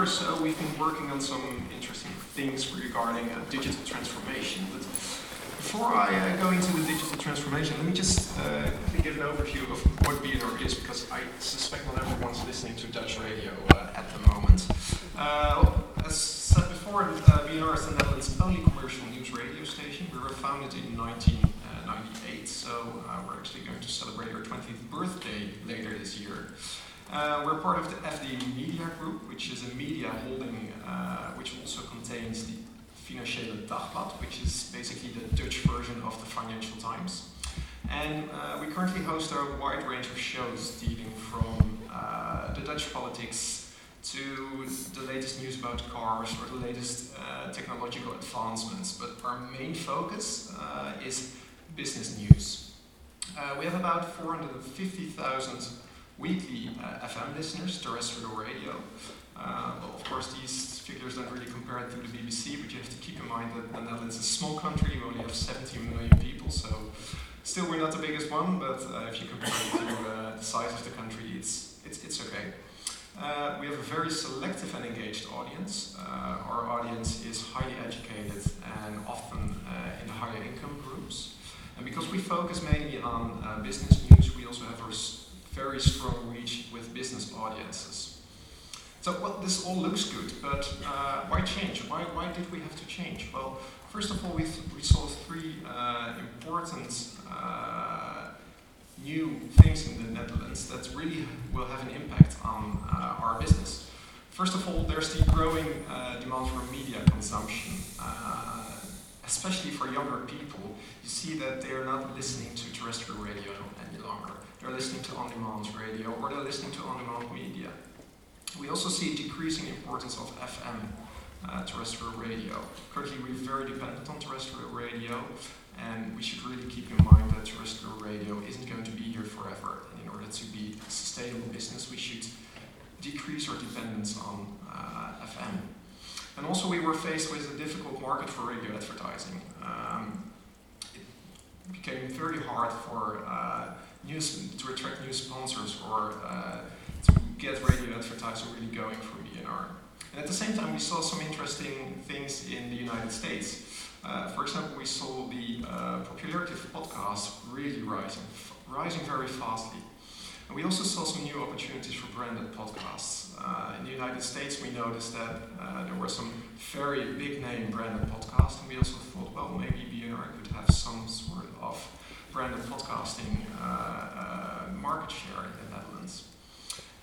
or so, we've been working on some interesting things regarding uh, digital transformation. But before I uh, go into the digital transformation, let me just uh, give an overview of what BNR is, because I suspect not everyone's listening to Dutch radio uh, at the moment. Uh, as said before, uh, BNR is the Netherlands' only commercial news radio station. We were founded in 1998, so we're actually going to celebrate our 20th birthday later this year. Uh, we're part of the FD Media Group, which is a media holding uh, which also contains the Financiële Dagblad, which is basically the Dutch version of the Financial Times. And uh, we currently host a wide range of shows dealing from uh, the Dutch politics to the latest news about cars or the latest uh, technological advancements. But our main focus uh, is business news. we have about 450,000 weekly uh, FM listeners, terrestrial radio. Uh, well, of course, these figures don't really compare to the BBC, but you have to keep in mind that the Netherlands is a small country. We only have 17 million people, so still we're not the biggest one. But uh, if you compare it to uh, the size of the country, it's it's it's okay. Uh, we have a very selective and engaged audience. Uh, our audience is highly educated and often in the higher income groups. And because we focus mainly on business news, we also have a very strong reach with business audiences. So, well, this all looks good, but uh, why change? Why, why did we have to change? Well, first of all, we, we saw three uh, important uh, new things in the Netherlands that really will have an impact on uh, our business. First of all, there's the growing uh, demand for media consumption uh, especially for younger people, you see that they're not listening to terrestrial radio any longer. They're listening to on-demand radio or they're listening to on-demand media. We also see a decreasing importance of FM uh, terrestrial radio. Currently, we're very dependent on terrestrial radio, and we should really keep in mind that terrestrial radio isn't going to be here forever. And in order to be a sustainable business, we should decrease our dependence on uh, FM. And also, we were faced with a difficult market for radio advertising. Um, it became very hard for uh, news to attract new sponsors or uh, to get radio advertising really going for BNR. And at the same time, we saw some interesting things in the United States. Uh, for example, we saw the uh, popularity of podcasts really rising, rising very fastly. And we also saw some new opportunities for branded podcasts. Uh, in the United States, we noticed that uh, there were some very big name branded podcasts, and we also thought, well, maybe BNR could have some sort of branded podcasting uh, uh, market share in the Netherlands.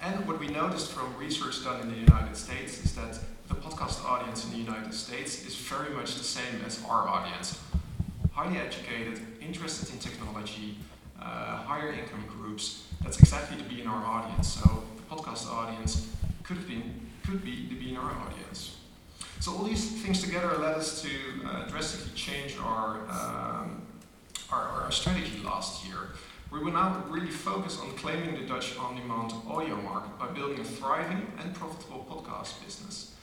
And what we noticed from research done in the United States is that the podcast audience in the United States is very much the same as our audience. Highly educated, interested in technology, uh, higher income groups, that's exactly the BNR audience. So the podcast audience could have been could be the BNR audience. So all these things together led us to uh, drastically change our, um, our, our strategy last year. We will now really focus on claiming the Dutch on-demand audio market by building a thriving and profitable podcast business.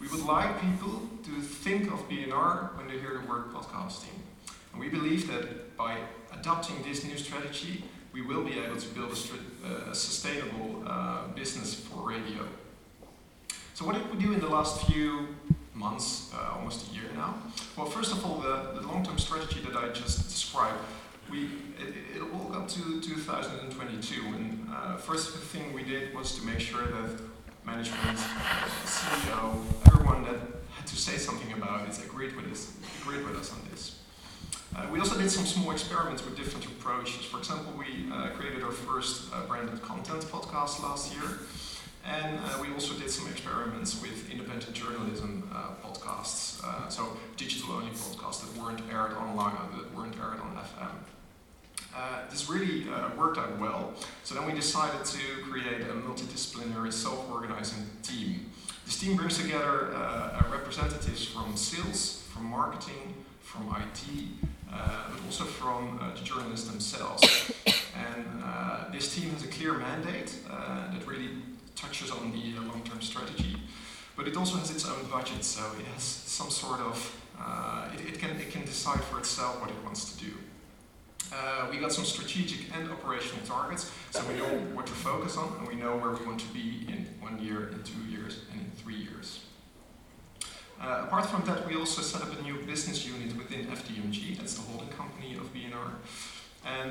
We would like people to think of BNR when they hear the word podcasting. And we believe that by adopting this new strategy, we will be able to build a, uh, a sustainable uh, business for radio. So what did we do in the last few months, uh, almost a year now? Well, first of all, the, the long-term strategy that I just described, we it, it all got to 2022, and uh, first thing we did was to make sure that management, CEO, everyone that had to say something about it agreed with us, agreed with us on this. Uh, we also did some small experiments with different approaches. For example, we uh, created our first uh, branded content podcast last year. And uh, we also did some experiments with independent journalism uh, podcasts, uh, so digital only podcasts that weren't aired online or that weren't aired on FM. this really worked out well. So then we decided to create a multidisciplinary self organizing team. This team brings together representatives from sales, from marketing, from IT, but also from uh, the journalists themselves. and uh, this team has a clear mandate that really touches on the long-term strategy, but it also has its own budget, so it has some sort of it, it, can it can decide for itself what it wants to do. Uh, we got some strategic and operational targets, so we know what to focus on and we know where we want to be in one year, in two years, and in three years. Uh, apart from that, we also set up a new business unit within FDMG, that's the holding company of BNR,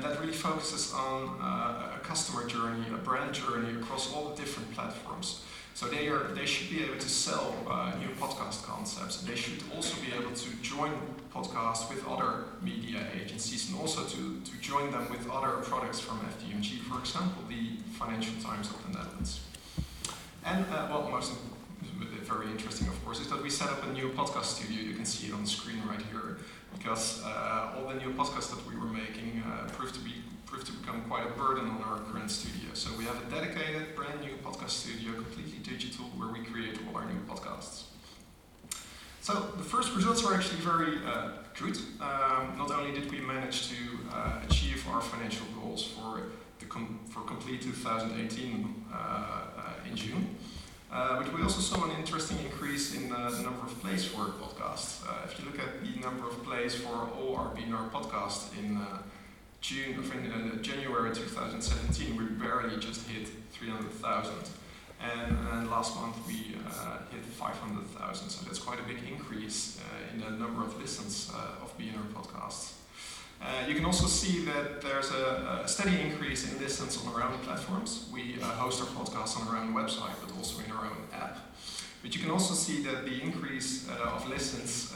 that really focuses on uh, a customer journey, a brand journey across all the different platforms. So they are they should be able to sell uh, new podcast concepts. They should also be able to join podcasts with other media agencies and also to, to join them with other products from FDMG, for example, the Financial Times of the Netherlands. And uh, well, most very interesting, of course, is that we set up a new podcast studio. You can see it on the screen right here, because uh, all the new podcasts that we were making uh, proved to be proved to become quite a burden on our current studio. So we have a dedicated, brand new podcast studio, completely digital, where we create all our new podcasts. So the first results were actually very uh, good. Um, not only did we manage to uh, achieve our financial goals for the com for complete 2018 uh, uh, in June, uh, but we also saw an interesting increase in uh, the number of plays for podcasts. Uh, if you look at the number of plays for all our BNR podcasts in June, of in uh, January 2017, we barely just hit 300,000. And, last month we uh, hit 500,000, so that's quite a big increase uh, in the number of listens uh, of BNR podcasts. Uh, you can also see that there's a, a, steady increase in listens on our own platforms. We uh, host our podcasts on our own website, but also in. But you can also see that the increase of listens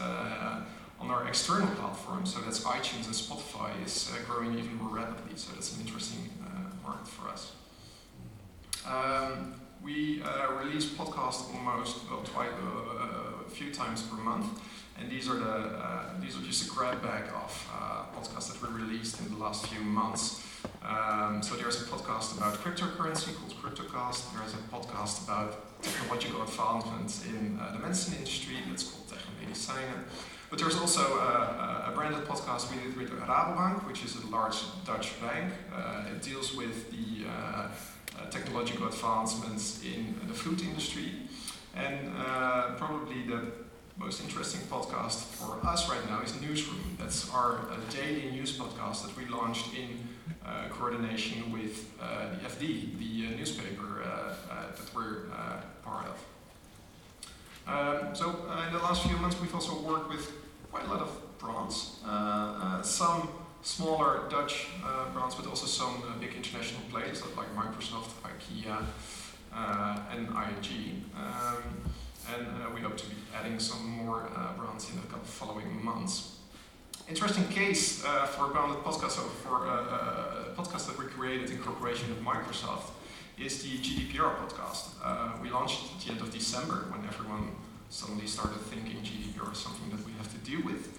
on our external platforms, so that's iTunes and Spotify, is uh, growing even more rapidly. So that's an interesting uh, market for us. Um, we uh, release podcasts almost well, twice, uh, a few times per month, and these are the uh, these are just a grab bag of uh, podcasts that we released in the last few months. Um, so there's a podcast about cryptocurrency called CryptoCast. There's a podcast about technological advancements in the medicine industry that's called Technomedicijnen. But there's also a, a, branded podcast we did with Rabobank, which is a large Dutch bank. Uh, it deals with the uh, uh technological advancements in the food industry. And uh, probably the most interesting podcast for us right now is Newsroom. That's our uh, daily news podcast that we launched in uh, coordination with uh, the FD, the uh, newspaper that we're part of. Um, so in the last few months we've also worked with quite a lot of brands. Uh, uh, some smaller Dutch uh, brands, but also some big international players like Microsoft, IKEA, and ING. Um, and we hope to be adding some more brands in the following months interesting case uh, for a Branded Podcast, so for a, a, podcast that we created in cooperation with Microsoft, is the GDPR podcast. Uh, we launched at the end of December when everyone suddenly started thinking GDPR is something that we have to deal with.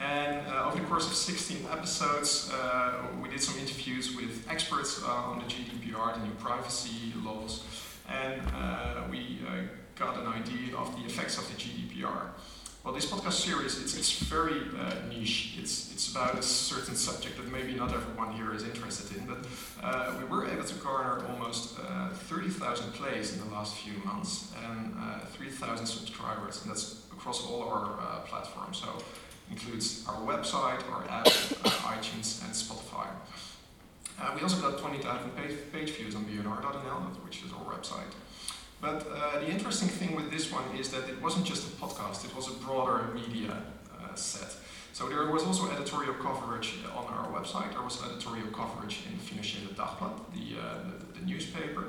And uh, over the course of 16 episodes, uh, we did some interviews with experts uh, on the GDPR, the new privacy laws, and uh, we uh, got an idea of the effects of the GDPR. Well, this podcast series, it's, it's very uh, niche. It's, it's about a certain subject that maybe not everyone here is interested in, but uh, we were able to garner almost uh, 30,000 plays in the last few months and uh, 3,000 subscribers, and that's across all our uh, platforms. So includes our website, our app, uh, iTunes, and Spotify. we also got 20,000 page, page views on bnr.nl, which is our website. But uh, the interesting thing with this one is that it wasn't just a podcast, it was a broader media uh, set. So there was also editorial coverage on our website, there was editorial coverage in Financiële Dagblad, the, uh, the, the, newspaper.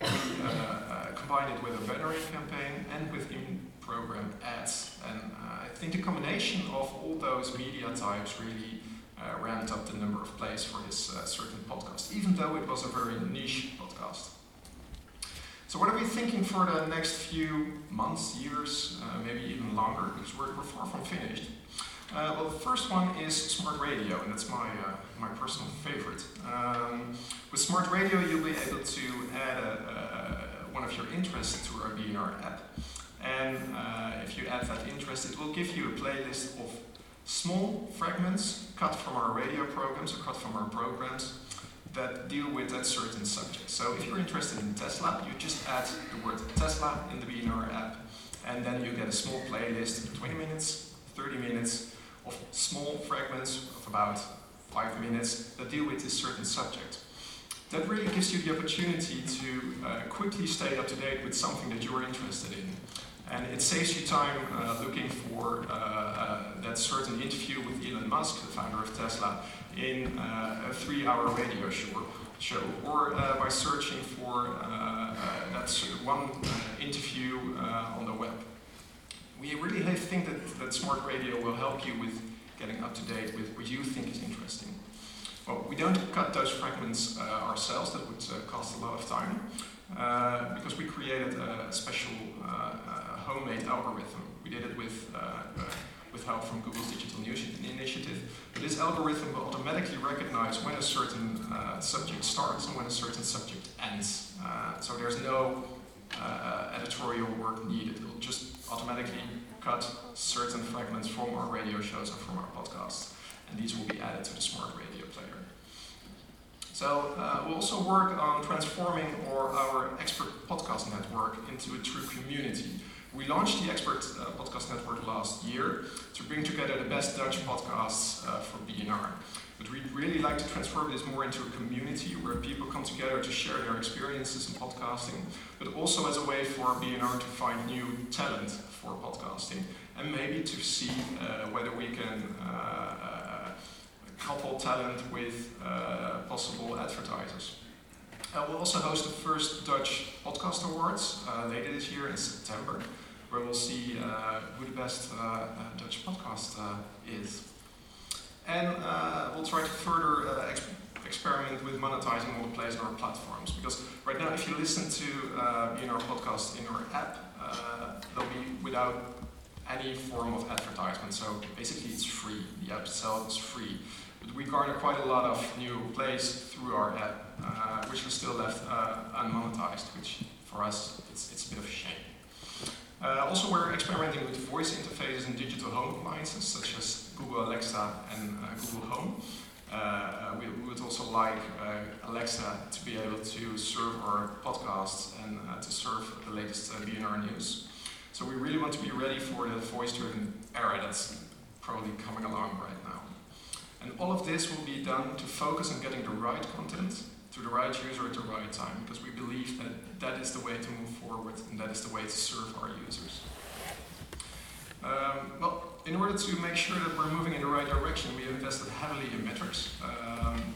We uh, uh, combined it with a veterinary campaign and with in-program ads. And uh, I think the combination of all those media types really ramped up the number of plays for this certain podcast, even though it was a very niche podcast. So what are we thinking for the next few months, years, uh, maybe even longer, because we're, we're far from finished. Uh, well, the first one is smart radio, and that's my, uh, my personal favorite. Um, with smart radio, you'll be able to add a, a, one of your interests to our BNR app. And uh, if you add that interest, it will give you a playlist of small fragments cut from our radio programs or cut from our programs that deal with that certain subject. So if you're interested in Tesla, you just add the word Tesla in the BNR app, and then you get a small playlist, 20 minutes, 30 minutes, of small fragments of about five minutes that deal with this certain subject. That really gives you the opportunity to uh, quickly stay up to date with something that you're interested in. And it saves you time uh, looking for uh, uh that certain interview with Elon Musk, the founder of Tesla, in uh, a three hour radio show, show or by searching for that one interview on the web. We really think that, that smart radio will help you with getting up to date with what you think is interesting. Well, we don't cut those fragments uh, ourselves, that would uh, cost a lot of time, uh, because we created a special homemade algorithm. We did it with, with help from Google's Digital News Initiative. But this algorithm will automatically recognize when a certain subject starts and when a certain subject ends. so there's no uh, editorial work needed. It'll just automatically cut certain fragments from our radio shows and from our podcasts, and these will be added to the smart radio player. So uh, we also work on transforming our, our expert podcast network into a true community. We launched the Expert uh, Podcast Network last year to bring together the best Dutch podcasts uh, for BNR. But we'd really like to transform this more into a community where people come together to share their experiences in podcasting, but also as a way for BNR to find new talent for podcasting and maybe to see uh, whether we can uh, uh, couple talent with uh, possible advertisers. Uh, we'll also host the first Dutch Podcast Awards uh, later this year in September, where we'll see who the best Dutch podcast is. And uh, we'll try to further uh, ex experiment with monetizing all the plays on our platforms. Because right now, if you listen to uh, our podcast in our app, uh, they'll be without any form of advertisement. So basically, it's free. The app itself is free. But we garner quite a lot of new plays through our app, uh, which are still left uh, unmonetized, which for us, it's, it's a bit of a shame. Uh, also, we're experimenting with voice interfaces and digital home appliances, such as Google Alexa and uh, Google Home. Uh, we, we, would also like uh, Alexa to be able to serve our podcasts and uh, to serve the latest BNR news. So we really want to be ready for the voice-driven era that's probably coming along right now. And all of this will be done to focus on getting the right content to the right user at the right time, because we believe that that is the way to move forward and that is the way to serve our users. Um, well, in order to make sure that we're moving in the right direction, we invested heavily in metrics. Um,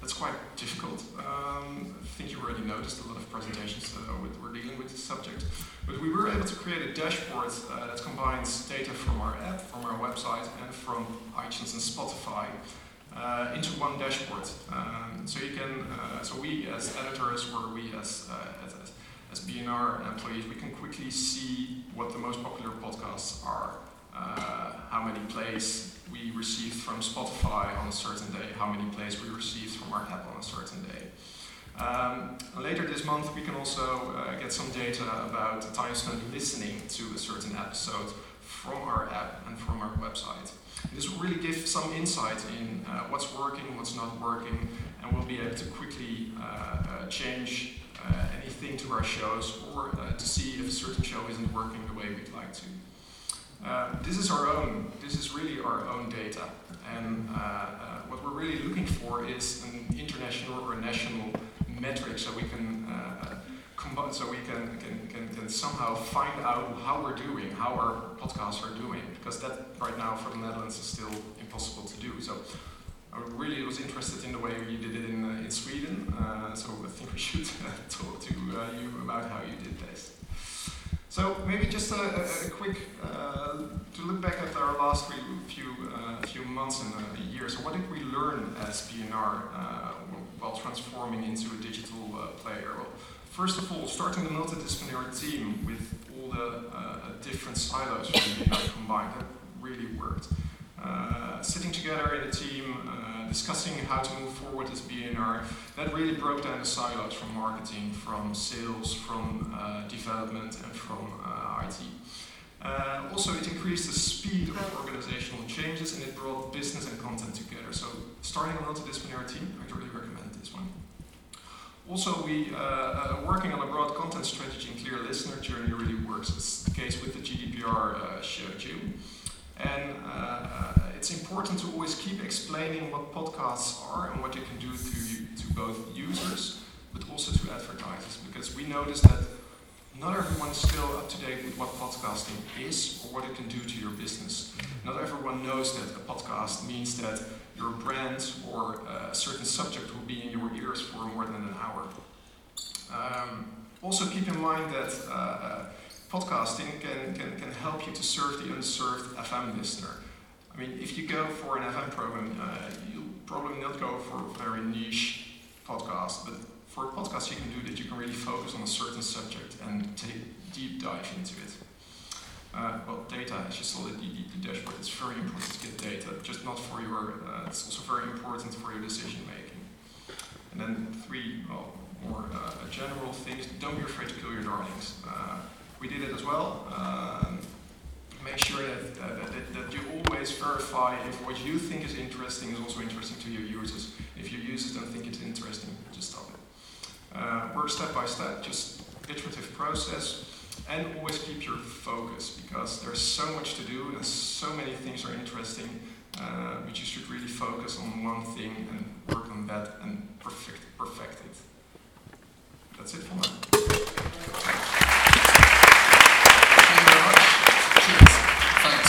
that's quite difficult. Um, I think you already noticed a lot of presentations uh, with, we're dealing with this subject. But we were able to create a dashboard uh, that combines data from our app, from our website, and from iTunes and Spotify uh, into one dashboard. Um, so you can, uh, so we as editors, or we as, uh, as, as BNR employees, we can quickly see what the most popular podcasts are, uh, how many plays we received from Spotify on a certain day, how many plays we received from our app on a certain day. Um, later this month, we can also uh, get some data about the time spent listening to a certain episode from our app and from our website. This will really give some insight in uh, what's working, what's not working, and we'll be able to quickly uh, uh change uh, anything to our shows or uh, to see if a certain show isn't working the way we'd like to. Uh, this is our own, this is really our own data. And what we're really looking for is an international or national metric so we can combine, so we can, can, can, can, somehow find out how we're doing, how our podcasts are doing, because that right now for the Netherlands is still impossible to do. So I really was interested in the way you did it in, uh, in Sweden, uh, so I think we should uh, talk to uh, you about how you did this. So maybe just a, a, a quick, uh, to look back at our last few, uh, few months and a year. So what did we learn as BNR while transforming into a digital player? Well, First of all, starting the multidisciplinary team with all the uh, different silos really combined, that really worked. Uh, sitting together in a team, uh, discussing how to move forward as BNR, that really broke down the silos from marketing, from sales, from uh, development, and from uh, IT. Uh, also, it increased the speed of organizational changes and it brought business and content together. So, starting a multidisciplinary team, I'd really recommend this one. Also, we uh, uh, working on a broad content strategy and clear listener journey really works. It's the case with the GDPR uh, showed you. And uh, it's important to always keep explaining what podcasts are and what you can do to, to both users but also to advertisers because we notice that not everyone is still up to date with what podcasting is or what it can do to your business. Not everyone knows that a podcast means that your brand or a certain subject will be in your ears for more than an hour. Um, also keep in mind that uh, podcasting can, can, can help you to serve the unserved FM listener. I mean, if you go for an FM program, uh, you'll probably not go for a very niche podcast, but for a podcast you can do that, you can really focus on a certain subject and take deep dive into it. Uh, well, data, as you saw the, the, the, dashboard, it's very important to get data, just not for your, uh, it's also very important for your decision making. And then three, well, more uh, general things, don't be afraid to kill your darlings. Uh, we did it as well. Um, make sure that, that, that, you always verify if what you think is interesting is also interesting to your users. If your users don't think it's interesting, just stop it. Uh, work step by step, just iterative process, and always keep your focus because there's so much to do and so many things are interesting, uh, but you should really focus on one thing and work on that and perfect, perfect it. That's it for now.